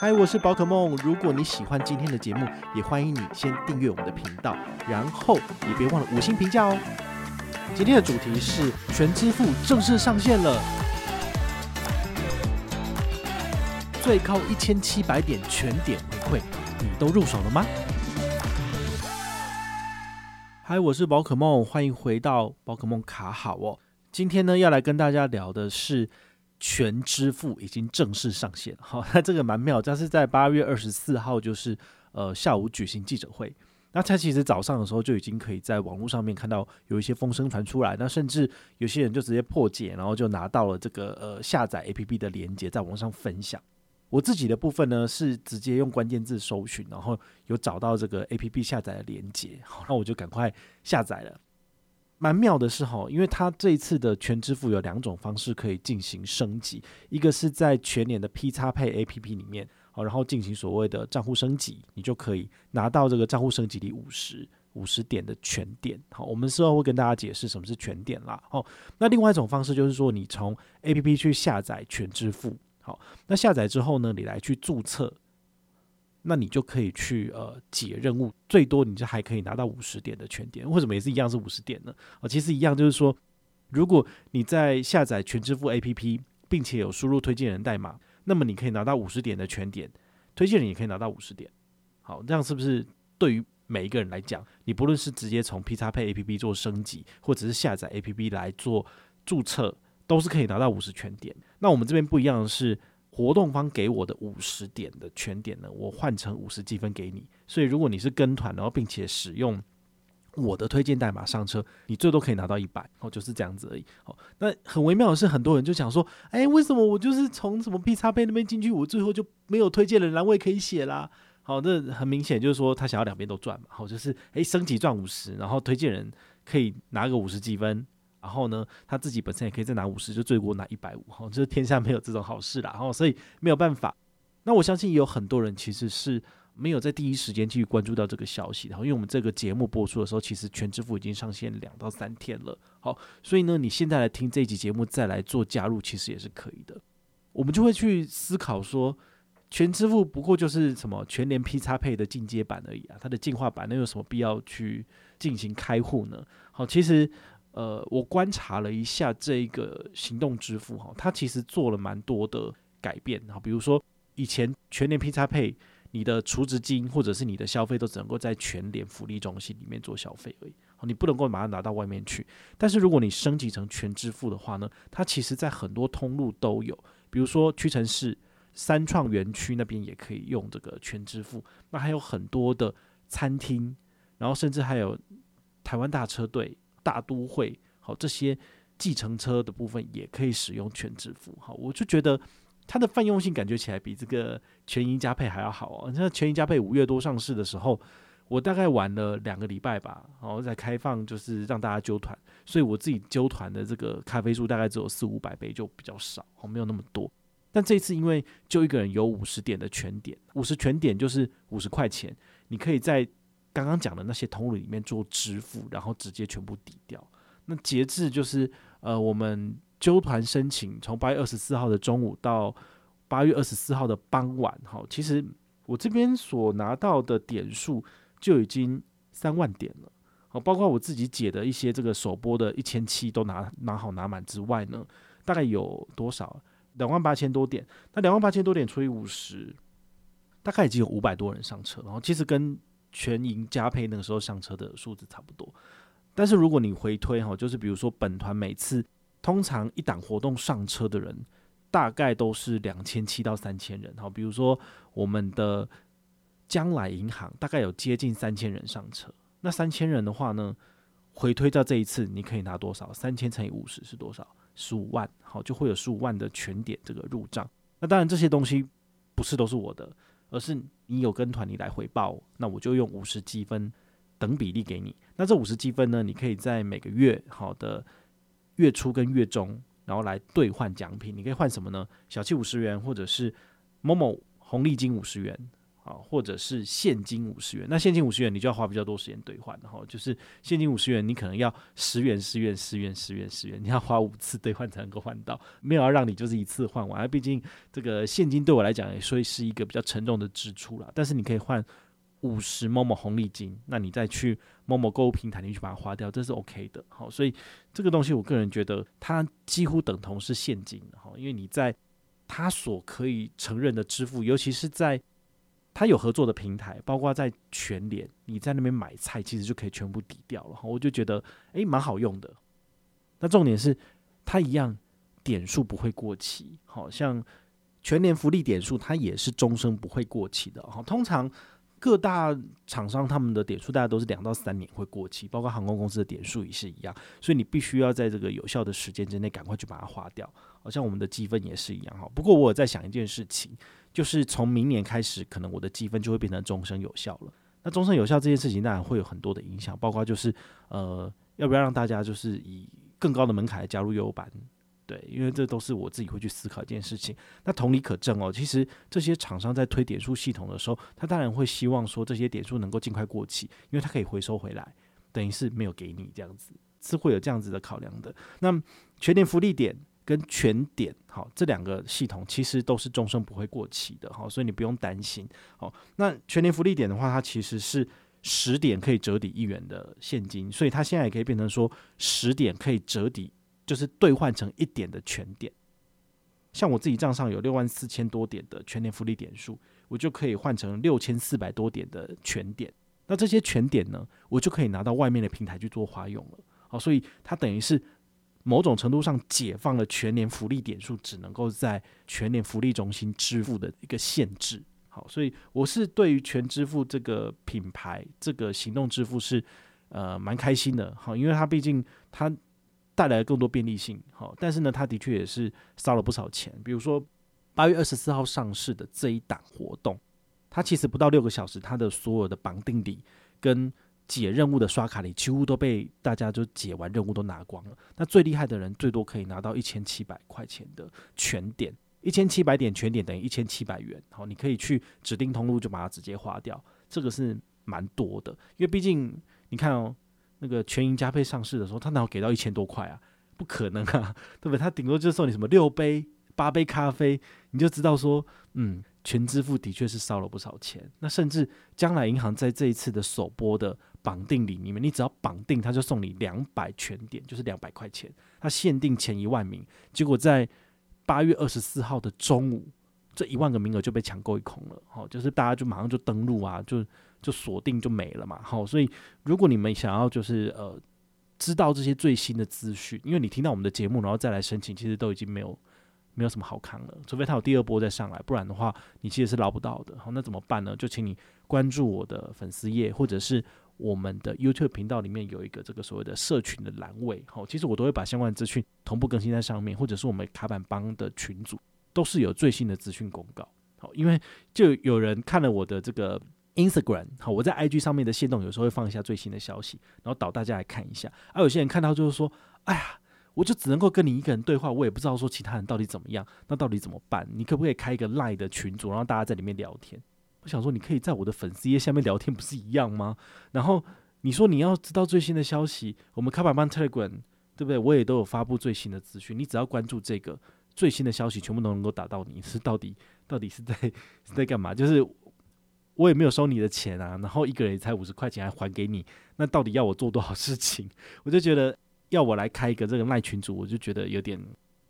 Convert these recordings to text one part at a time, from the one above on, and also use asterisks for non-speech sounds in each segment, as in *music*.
嗨，我是宝可梦。如果你喜欢今天的节目，也欢迎你先订阅我们的频道，然后也别忘了五星评价哦。今天的主题是全支付正式上线了，最高一千七百点全点回馈，你都入手了吗？嗨，我是宝可梦，欢迎回到宝可梦卡好哦。今天呢，要来跟大家聊的是。全支付已经正式上线，好，*laughs* 那这个蛮妙，它是在八月二十四号，就是呃下午举行记者会。那它其实早上的时候就已经可以在网络上面看到有一些风声传出来，那甚至有些人就直接破解，然后就拿到了这个呃下载 APP 的连接，在网上分享。我自己的部分呢是直接用关键字搜寻，然后有找到这个 APP 下载的连接，好，那我就赶快下载了。蛮妙的是哈，因为它这一次的全支付有两种方式可以进行升级，一个是在全年的 P 叉配 APP 里面，好，然后进行所谓的账户升级，你就可以拿到这个账户升级里五十五十点的全点。好，我们之后会跟大家解释什么是全点啦。好，那另外一种方式就是说，你从 APP 去下载全支付，好，那下载之后呢，你来去注册。那你就可以去呃解任务，最多你就还可以拿到五十点的全点。为什么也是一样是五十点呢？啊，其实一样就是说，如果你在下载全支付 APP，并且有输入推荐人代码，那么你可以拿到五十点的全点，推荐人也可以拿到五十点。好，这样是不是对于每一个人来讲，你不论是直接从 PXPay APP 做升级，或者是下载 APP 来做注册，都是可以拿到五十全点。那我们这边不一样的是。活动方给我的五十点的全点呢，我换成五十积分给你。所以如果你是跟团，然后并且使用我的推荐代码上车，你最多可以拿到一百，哦，就是这样子而已。好，那很微妙的是，很多人就想说，哎，为什么我就是从什么 P 叉 P 那边进去，我最后就没有推荐人栏位可以写啦？好，这很明显就是说他想要两边都赚嘛。好，就是哎升级赚五十，然后推荐人可以拿个五十积分。然后呢，他自己本身也可以再拿五十，就最多拿一百五，哈，就是天下没有这种好事啦，然后所以没有办法。那我相信也有很多人其实是没有在第一时间去关注到这个消息的，因为我们这个节目播出的时候，其实全支付已经上线两到三天了，好，所以呢，你现在来听这一集节目再来做加入，其实也是可以的。我们就会去思考说，全支付不过就是什么全联 P 叉配的进阶版而已啊，它的进化版，那有什么必要去进行开户呢？好，其实。呃，我观察了一下这一个行动支付哈，它其实做了蛮多的改变哈，比如说以前全联 PXPay，你的储值金或者是你的消费都只能够在全联福利中心里面做消费而已，你不能够马上拿到外面去。但是如果你升级成全支付的话呢，它其实在很多通路都有，比如说屈臣氏、三创园区那边也可以用这个全支付，那还有很多的餐厅，然后甚至还有台湾大车队。大都会好，这些计程车的部分也可以使用全支付。好，我就觉得它的泛用性感觉起来比这个全银加配还要好哦。像全银加配五月多上市的时候，我大概玩了两个礼拜吧，然后再开放就是让大家揪团，所以我自己揪团的这个咖啡数大概只有四五百杯，就比较少，没有那么多。但这一次因为就一个人有五十点的全点，五十全点就是五十块钱，你可以在。刚刚讲的那些通路里面做支付，然后直接全部抵掉。那截至就是呃，我们纠团申请从八月二十四号的中午到八月二十四号的傍晚，哈，其实我这边所拿到的点数就已经三万点了。好，包括我自己解的一些这个首播的一千七都拿拿好拿满之外呢，大概有多少？两万八千多点。那两万八千多点除以五十，大概已经有五百多人上车。然后其实跟全银加配那个时候上车的数字差不多，但是如果你回推哈，就是比如说本团每次通常一档活动上车的人大概都是两千七到三千人哈，比如说我们的将来银行大概有接近三千人上车，那三千人的话呢，回推到这一次你可以拿多少？三千乘以五十是多少？十五万，好，就会有十五万的全点这个入账。那当然这些东西不是都是我的。而是你有跟团，你来回报，那我就用五十积分等比例给你。那这五十积分呢，你可以在每个月好的月初跟月中，然后来兑换奖品。你可以换什么呢？小气五十元，或者是某某红利金五十元。好，或者是现金五十元。那现金五十元，你就要花比较多时间兑换，然后就是现金五十元，你可能要十元、十元、十元、十元、十元，你要花五次兑换才能够换到，没有要让你就是一次换完。毕竟这个现金对我来讲，也所以是一个比较沉重的支出啦。但是你可以换五十某某红利金，那你再去某某购物平台，你去把它花掉，这是 OK 的。好，所以这个东西我个人觉得它几乎等同是现金，哈，因为你在它所可以承认的支付，尤其是在他有合作的平台，包括在全联，你在那边买菜，其实就可以全部抵掉了。我就觉得，诶，蛮好用的。那重点是，它一样点数不会过期，好像全年福利点数，它也是终生不会过期的。哈，通常各大厂商他们的点数，大概都是两到三年会过期，包括航空公司的点数也是一样。所以你必须要在这个有效的时间之内，赶快去把它花掉。好像我们的积分也是一样。哈，不过我有在想一件事情。就是从明年开始，可能我的积分就会变成终身有效了。那终身有效这件事情，当然会有很多的影响，包括就是呃，要不要让大家就是以更高的门槛来加入悠游版？对，因为这都是我自己会去思考一件事情。那同理可证哦，其实这些厂商在推点数系统的时候，他当然会希望说这些点数能够尽快过期，因为他可以回收回来，等于是没有给你这样子，是会有这样子的考量的。那全年福利点。跟全点好，这两个系统其实都是终身不会过期的，好，所以你不用担心。好，那全年福利点的话，它其实是十点可以折抵一元的现金，所以它现在也可以变成说十点可以折抵，就是兑换成一点的全点。像我自己账上有六万四千多点的全年福利点数，我就可以换成六千四百多点的全点。那这些全点呢，我就可以拿到外面的平台去做花用了。好，所以它等于是。某种程度上解放了全年福利点数只能够在全年福利中心支付的一个限制。好，所以我是对于全支付这个品牌这个行动支付是呃蛮开心的。好，因为它毕竟它带来更多便利性。好，但是呢，它的确也是烧了不少钱。比如说八月二十四号上市的这一档活动，它其实不到六个小时，它的所有的绑定礼跟解任务的刷卡礼几乎都被大家就解完任务都拿光了。那最厉害的人最多可以拿到一千七百块钱的全点，一千七百点全点等于一千七百元。好，你可以去指定通路就把它直接花掉，这个是蛮多的。因为毕竟你看哦，那个全银加配上市的时候，他哪有给到一千多块啊？不可能啊，对不对？他顶多就送你什么六杯、八杯咖啡，你就知道说，嗯，全支付的确是烧了不少钱。那甚至将来银行在这一次的首播的绑定礼里面，你只要绑定，他就送你两百全点，就是两百块钱。他限定前一万名，结果在八月二十四号的中午，这一万个名额就被抢购一空了。好，就是大家就马上就登录啊，就就锁定就没了嘛。好，所以如果你们想要就是呃知道这些最新的资讯，因为你听到我们的节目，然后再来申请，其实都已经没有没有什么好看了，除非他有第二波再上来，不然的话你其实是捞不到的。好，那怎么办呢？就请你关注我的粉丝页，或者是。我们的 YouTube 频道里面有一个这个所谓的社群的栏位，好，其实我都会把相关资讯同步更新在上面，或者是我们卡板帮的群组都是有最新的资讯公告，好，因为就有人看了我的这个 Instagram，好，我在 IG 上面的线动有时候会放一下最新的消息，然后导大家来看一下，而有些人看到就是说，哎呀，我就只能够跟你一个人对话，我也不知道说其他人到底怎么样，那到底怎么办？你可不可以开一个 Line 的群组，然后大家在里面聊天？我想说，你可以在我的粉丝页下面聊天，不是一样吗？然后你说你要知道最新的消息，我们开板帮 Telegram 对不对？我也都有发布最新的资讯，你只要关注这个最新的消息，全部都能够打到你。是到底到底是在是在干嘛？就是我也没有收你的钱啊，然后一个人才五十块钱还还给你，那到底要我做多少事情？*laughs* 我就觉得要我来开一个这个赖群组，我就觉得有点。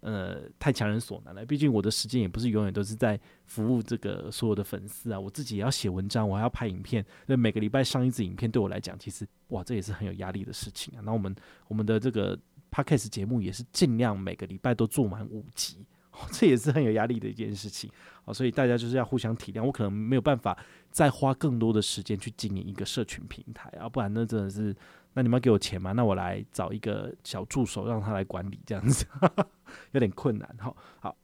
呃，太强人所难了。毕竟我的时间也不是永远都是在服务这个所有的粉丝啊，我自己也要写文章，我还要拍影片。那每个礼拜上一支影片，对我来讲，其实哇，这也是很有压力的事情啊。那我们我们的这个 Podcast 节目也是尽量每个礼拜都做满五集，*laughs* 这也是很有压力的一件事情啊。所以大家就是要互相体谅，我可能没有办法再花更多的时间去经营一个社群平台啊，不然那真的是。那你们要给我钱吗？那我来找一个小助手，让他来管理，这样子 *laughs* 有点困难。好，好，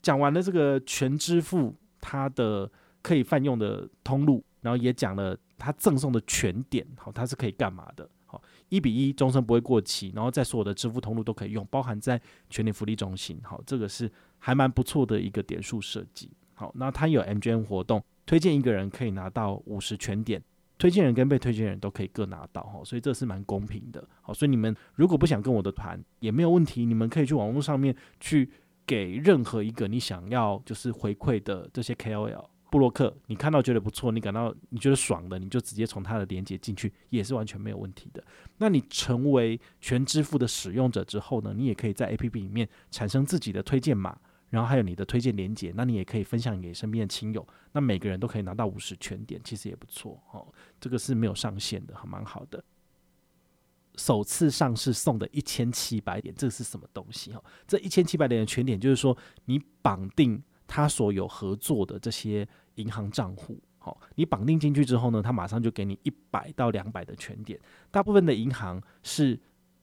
讲完了这个全支付它的可以泛用的通路，然后也讲了它赠送的全点，好，它是可以干嘛的？好，一比一终身不会过期，然后在所有的支付通路都可以用，包含在全联福利中心。好，这个是还蛮不错的一个点数设计。好，那它有 MGM 活动。推荐一个人可以拿到五十全点，推荐人跟被推荐人都可以各拿到哈，所以这是蛮公平的。好，所以你们如果不想跟我的团也没有问题，你们可以去网络上面去给任何一个你想要就是回馈的这些 KOL。布洛克，你看到觉得不错，你感到你觉得爽的，你就直接从他的链接进去，也是完全没有问题的。那你成为全支付的使用者之后呢，你也可以在 APP 里面产生自己的推荐码，然后还有你的推荐链接，那你也可以分享给身边的亲友，那每个人都可以拿到五十全点，其实也不错哦。这个是没有上限的，还蛮好的。首次上市送的一千七百点，这是什么东西？哦，这一千七百点的全点就是说你绑定。他所有合作的这些银行账户，好，你绑定进去之后呢，他马上就给你一百到两百的全点。大部分的银行是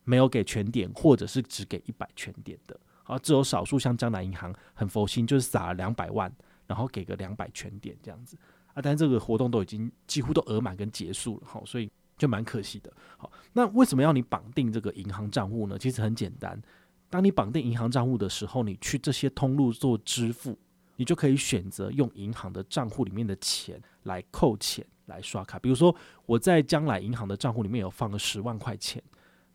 没有给全点，或者是只给一百全点的。好，只有少数像江南银行很佛心，就是撒了两百万，然后给个两百全点这样子啊。但是这个活动都已经几乎都额满跟结束了，好，所以就蛮可惜的。好，那为什么要你绑定这个银行账户呢？其实很简单，当你绑定银行账户的时候，你去这些通路做支付。你就可以选择用银行的账户里面的钱来扣钱来刷卡，比如说我在将来银行的账户里面有放了十万块钱，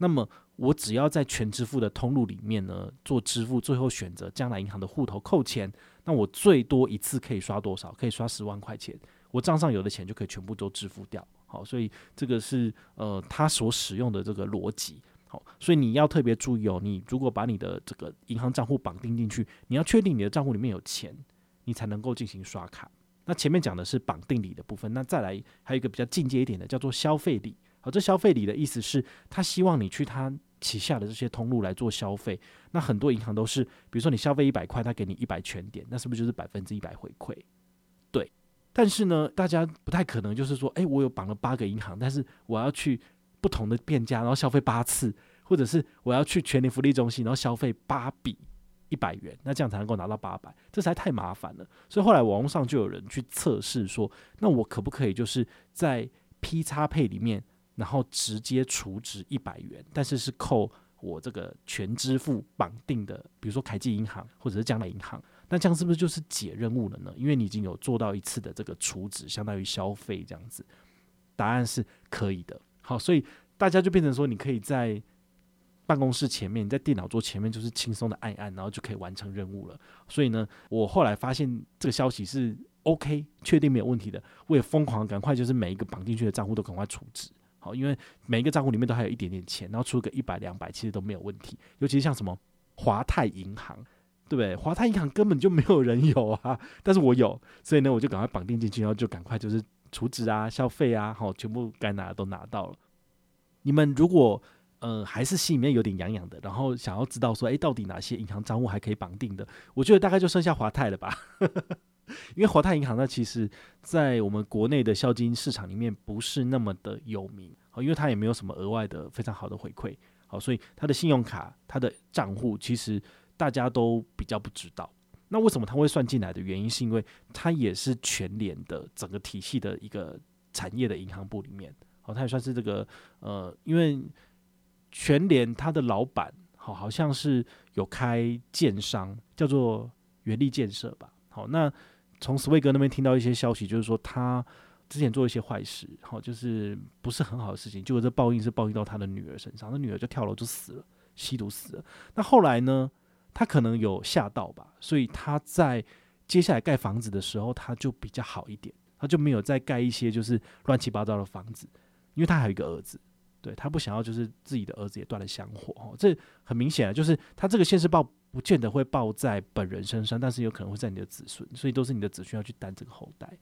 那么我只要在全支付的通路里面呢做支付，最后选择将来银行的户头扣钱，那我最多一次可以刷多少？可以刷十万块钱，我账上有的钱就可以全部都支付掉。好，所以这个是呃他所使用的这个逻辑。好，所以你要特别注意哦，你如果把你的这个银行账户绑定进去，你要确定你的账户里面有钱。你才能够进行刷卡。那前面讲的是绑定礼的部分，那再来还有一个比较进阶一点的，叫做消费礼。好，这消费礼的意思是，他希望你去他旗下的这些通路来做消费。那很多银行都是，比如说你消费一百块，他给你一百全点，那是不是就是百分之一百回馈？对。但是呢，大家不太可能就是说，诶，我有绑了八个银行，但是我要去不同的店家，然后消费八次，或者是我要去全联福利中心，然后消费八笔。一百元，那这样才能够拿到八百，这实在太麻烦了。所以后来网络上就有人去测试说，那我可不可以就是在 PXPay 里面，然后直接储值一百元，但是是扣我这个全支付绑定的，比如说凯基银行或者是将来银行，那这样是不是就是解任务了呢？因为你已经有做到一次的这个储值，相当于消费这样子。答案是可以的。好，所以大家就变成说，你可以在。办公室前面，在电脑桌前面就是轻松的按一按，然后就可以完成任务了。所以呢，我后来发现这个消息是 OK，确定没有问题的。我也疯狂赶快，就是每一个绑进去的账户都赶快储值，好，因为每一个账户里面都还有一点点钱，然后出个一百两百，其实都没有问题。尤其是像什么华泰银行，对不对？华泰银行根本就没有人有啊，但是我有，所以呢，我就赶快绑定进去，然后就赶快就是储值啊、消费啊，好，全部该拿的都拿到了。你们如果呃，还是心里面有点痒痒的，然后想要知道说，诶，到底哪些银行账户还可以绑定的？我觉得大概就剩下华泰了吧，因为华泰银行呢，其实在我们国内的消金市场里面不是那么的有名，好，因为它也没有什么额外的非常好的回馈，好，所以它的信用卡、它的账户其实大家都比较不知道。那为什么它会算进来的原因，是因为它也是全联的整个体系的一个产业的银行部里面，好，它也算是这个呃，因为。全联它的老板好，好像是有开建商，叫做元力建设吧。好，那从斯威格那边听到一些消息，就是说他之前做一些坏事，好，就是不是很好的事情。结果这报应是报应到他的女儿身上，他女儿就跳楼就死了，吸毒死了。那后来呢，他可能有吓到吧，所以他在接下来盖房子的时候，他就比较好一点，他就没有再盖一些就是乱七八糟的房子，因为他还有一个儿子。对，他不想要，就是自己的儿子也断了香火哦。这很明显啊，就是他这个现世报不见得会报在本人身上，但是有可能会在你的子孙，所以都是你的子孙要去担这个后代，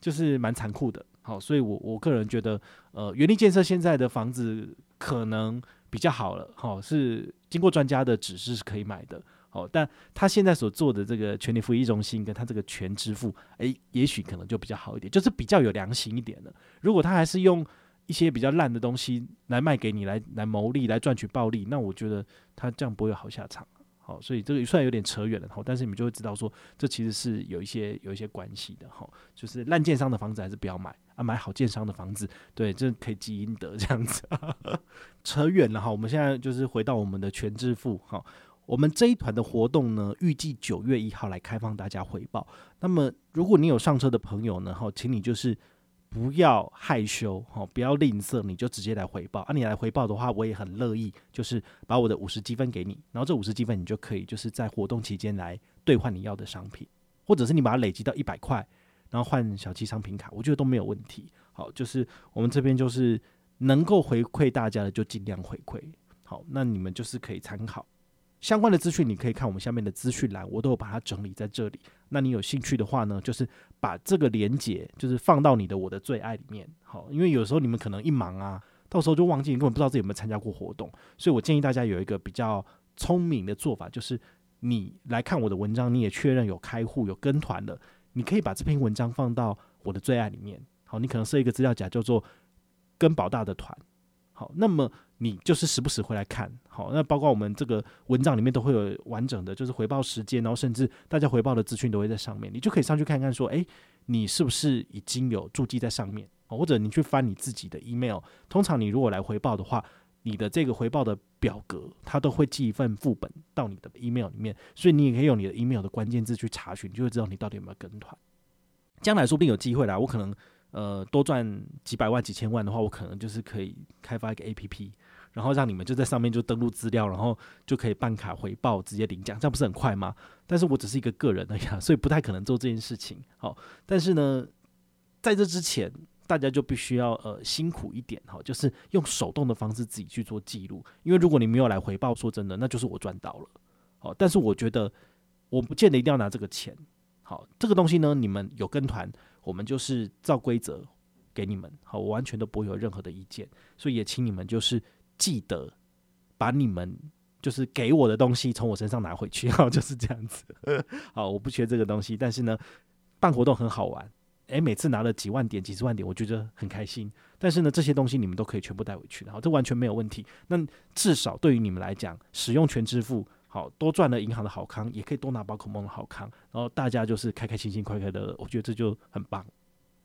就是蛮残酷的。好，所以我我个人觉得，呃，原力建设现在的房子可能比较好了，好，是经过专家的指示是可以买的。好，但他现在所做的这个全联福利中心跟他这个全支付，诶，也许可能就比较好一点，就是比较有良心一点的。如果他还是用。一些比较烂的东西来卖给你，来来牟利，来赚取暴利，那我觉得他这样不会有好下场。好，所以这个虽然有点扯远了，哈，但是你们就会知道说，这其实是有一些有一些关系的，哈，就是烂建商的房子还是不要买啊，买好建商的房子，对，这可以积阴德这样子。*laughs* 扯远了哈，我们现在就是回到我们的全支付，哈，我们这一团的活动呢，预计九月一号来开放大家回报。那么如果你有上车的朋友呢，哈，请你就是不要害羞，好，不要吝啬，你就直接来回报。啊，你来回报的话，我也很乐意，就是把我的五十积分给你，然后这五十积分你就可以就是在活动期间来兑换你要的商品，或者是你把它累积到一百块，然后换小七商品卡，我觉得都没有问题。好，就是我们这边就是能够回馈大家的就尽量回馈。好，那你们就是可以参考相关的资讯，你可以看我们下面的资讯栏，我都有把它整理在这里。那你有兴趣的话呢，就是把这个连接就是放到你的我的最爱里面。好，因为有时候你们可能一忙啊，到时候就忘记，你根本不知道自己有没有参加过活动。所以我建议大家有一个比较聪明的做法，就是你来看我的文章，你也确认有开户有跟团了，你可以把这篇文章放到我的最爱里面。好，你可能设一个资料夹，叫做跟宝大的团。好，那么你就是时不时回来看，好，那包括我们这个文章里面都会有完整的，就是回报时间，然后甚至大家回报的资讯都会在上面，你就可以上去看看，说，诶，你是不是已经有注记在上面，或者你去翻你自己的 email，通常你如果来回报的话，你的这个回报的表格，它都会寄一份副本到你的 email 里面，所以你也可以用你的 email 的关键字去查询，就会知道你到底有没有跟团。将来说不定有机会啦，我可能。呃，多赚几百万、几千万的话，我可能就是可以开发一个 APP，然后让你们就在上面就登录资料，然后就可以办卡回报，直接领奖，这样不是很快吗？但是我只是一个个人而已，所以不太可能做这件事情。好，但是呢，在这之前，大家就必须要呃辛苦一点，好，就是用手动的方式自己去做记录，因为如果你没有来回报，说真的，那就是我赚到了。好，但是我觉得我不见得一定要拿这个钱。好，这个东西呢，你们有跟团。我们就是照规则给你们，好，我完全都不会有任何的意见，所以也请你们就是记得把你们就是给我的东西从我身上拿回去，然 *laughs* 后，就是这样子。*laughs* 好，我不缺这个东西，但是呢，办活动很好玩，诶，每次拿了几万点、几十万点，我觉得很开心。但是呢，这些东西你们都可以全部带回去，然后，这完全没有问题。那至少对于你们来讲，使用全支付，好，多赚了银行的好康，也可以多拿宝可梦的好康，然后大家就是开开心心、快快乐乐，我觉得这就很棒。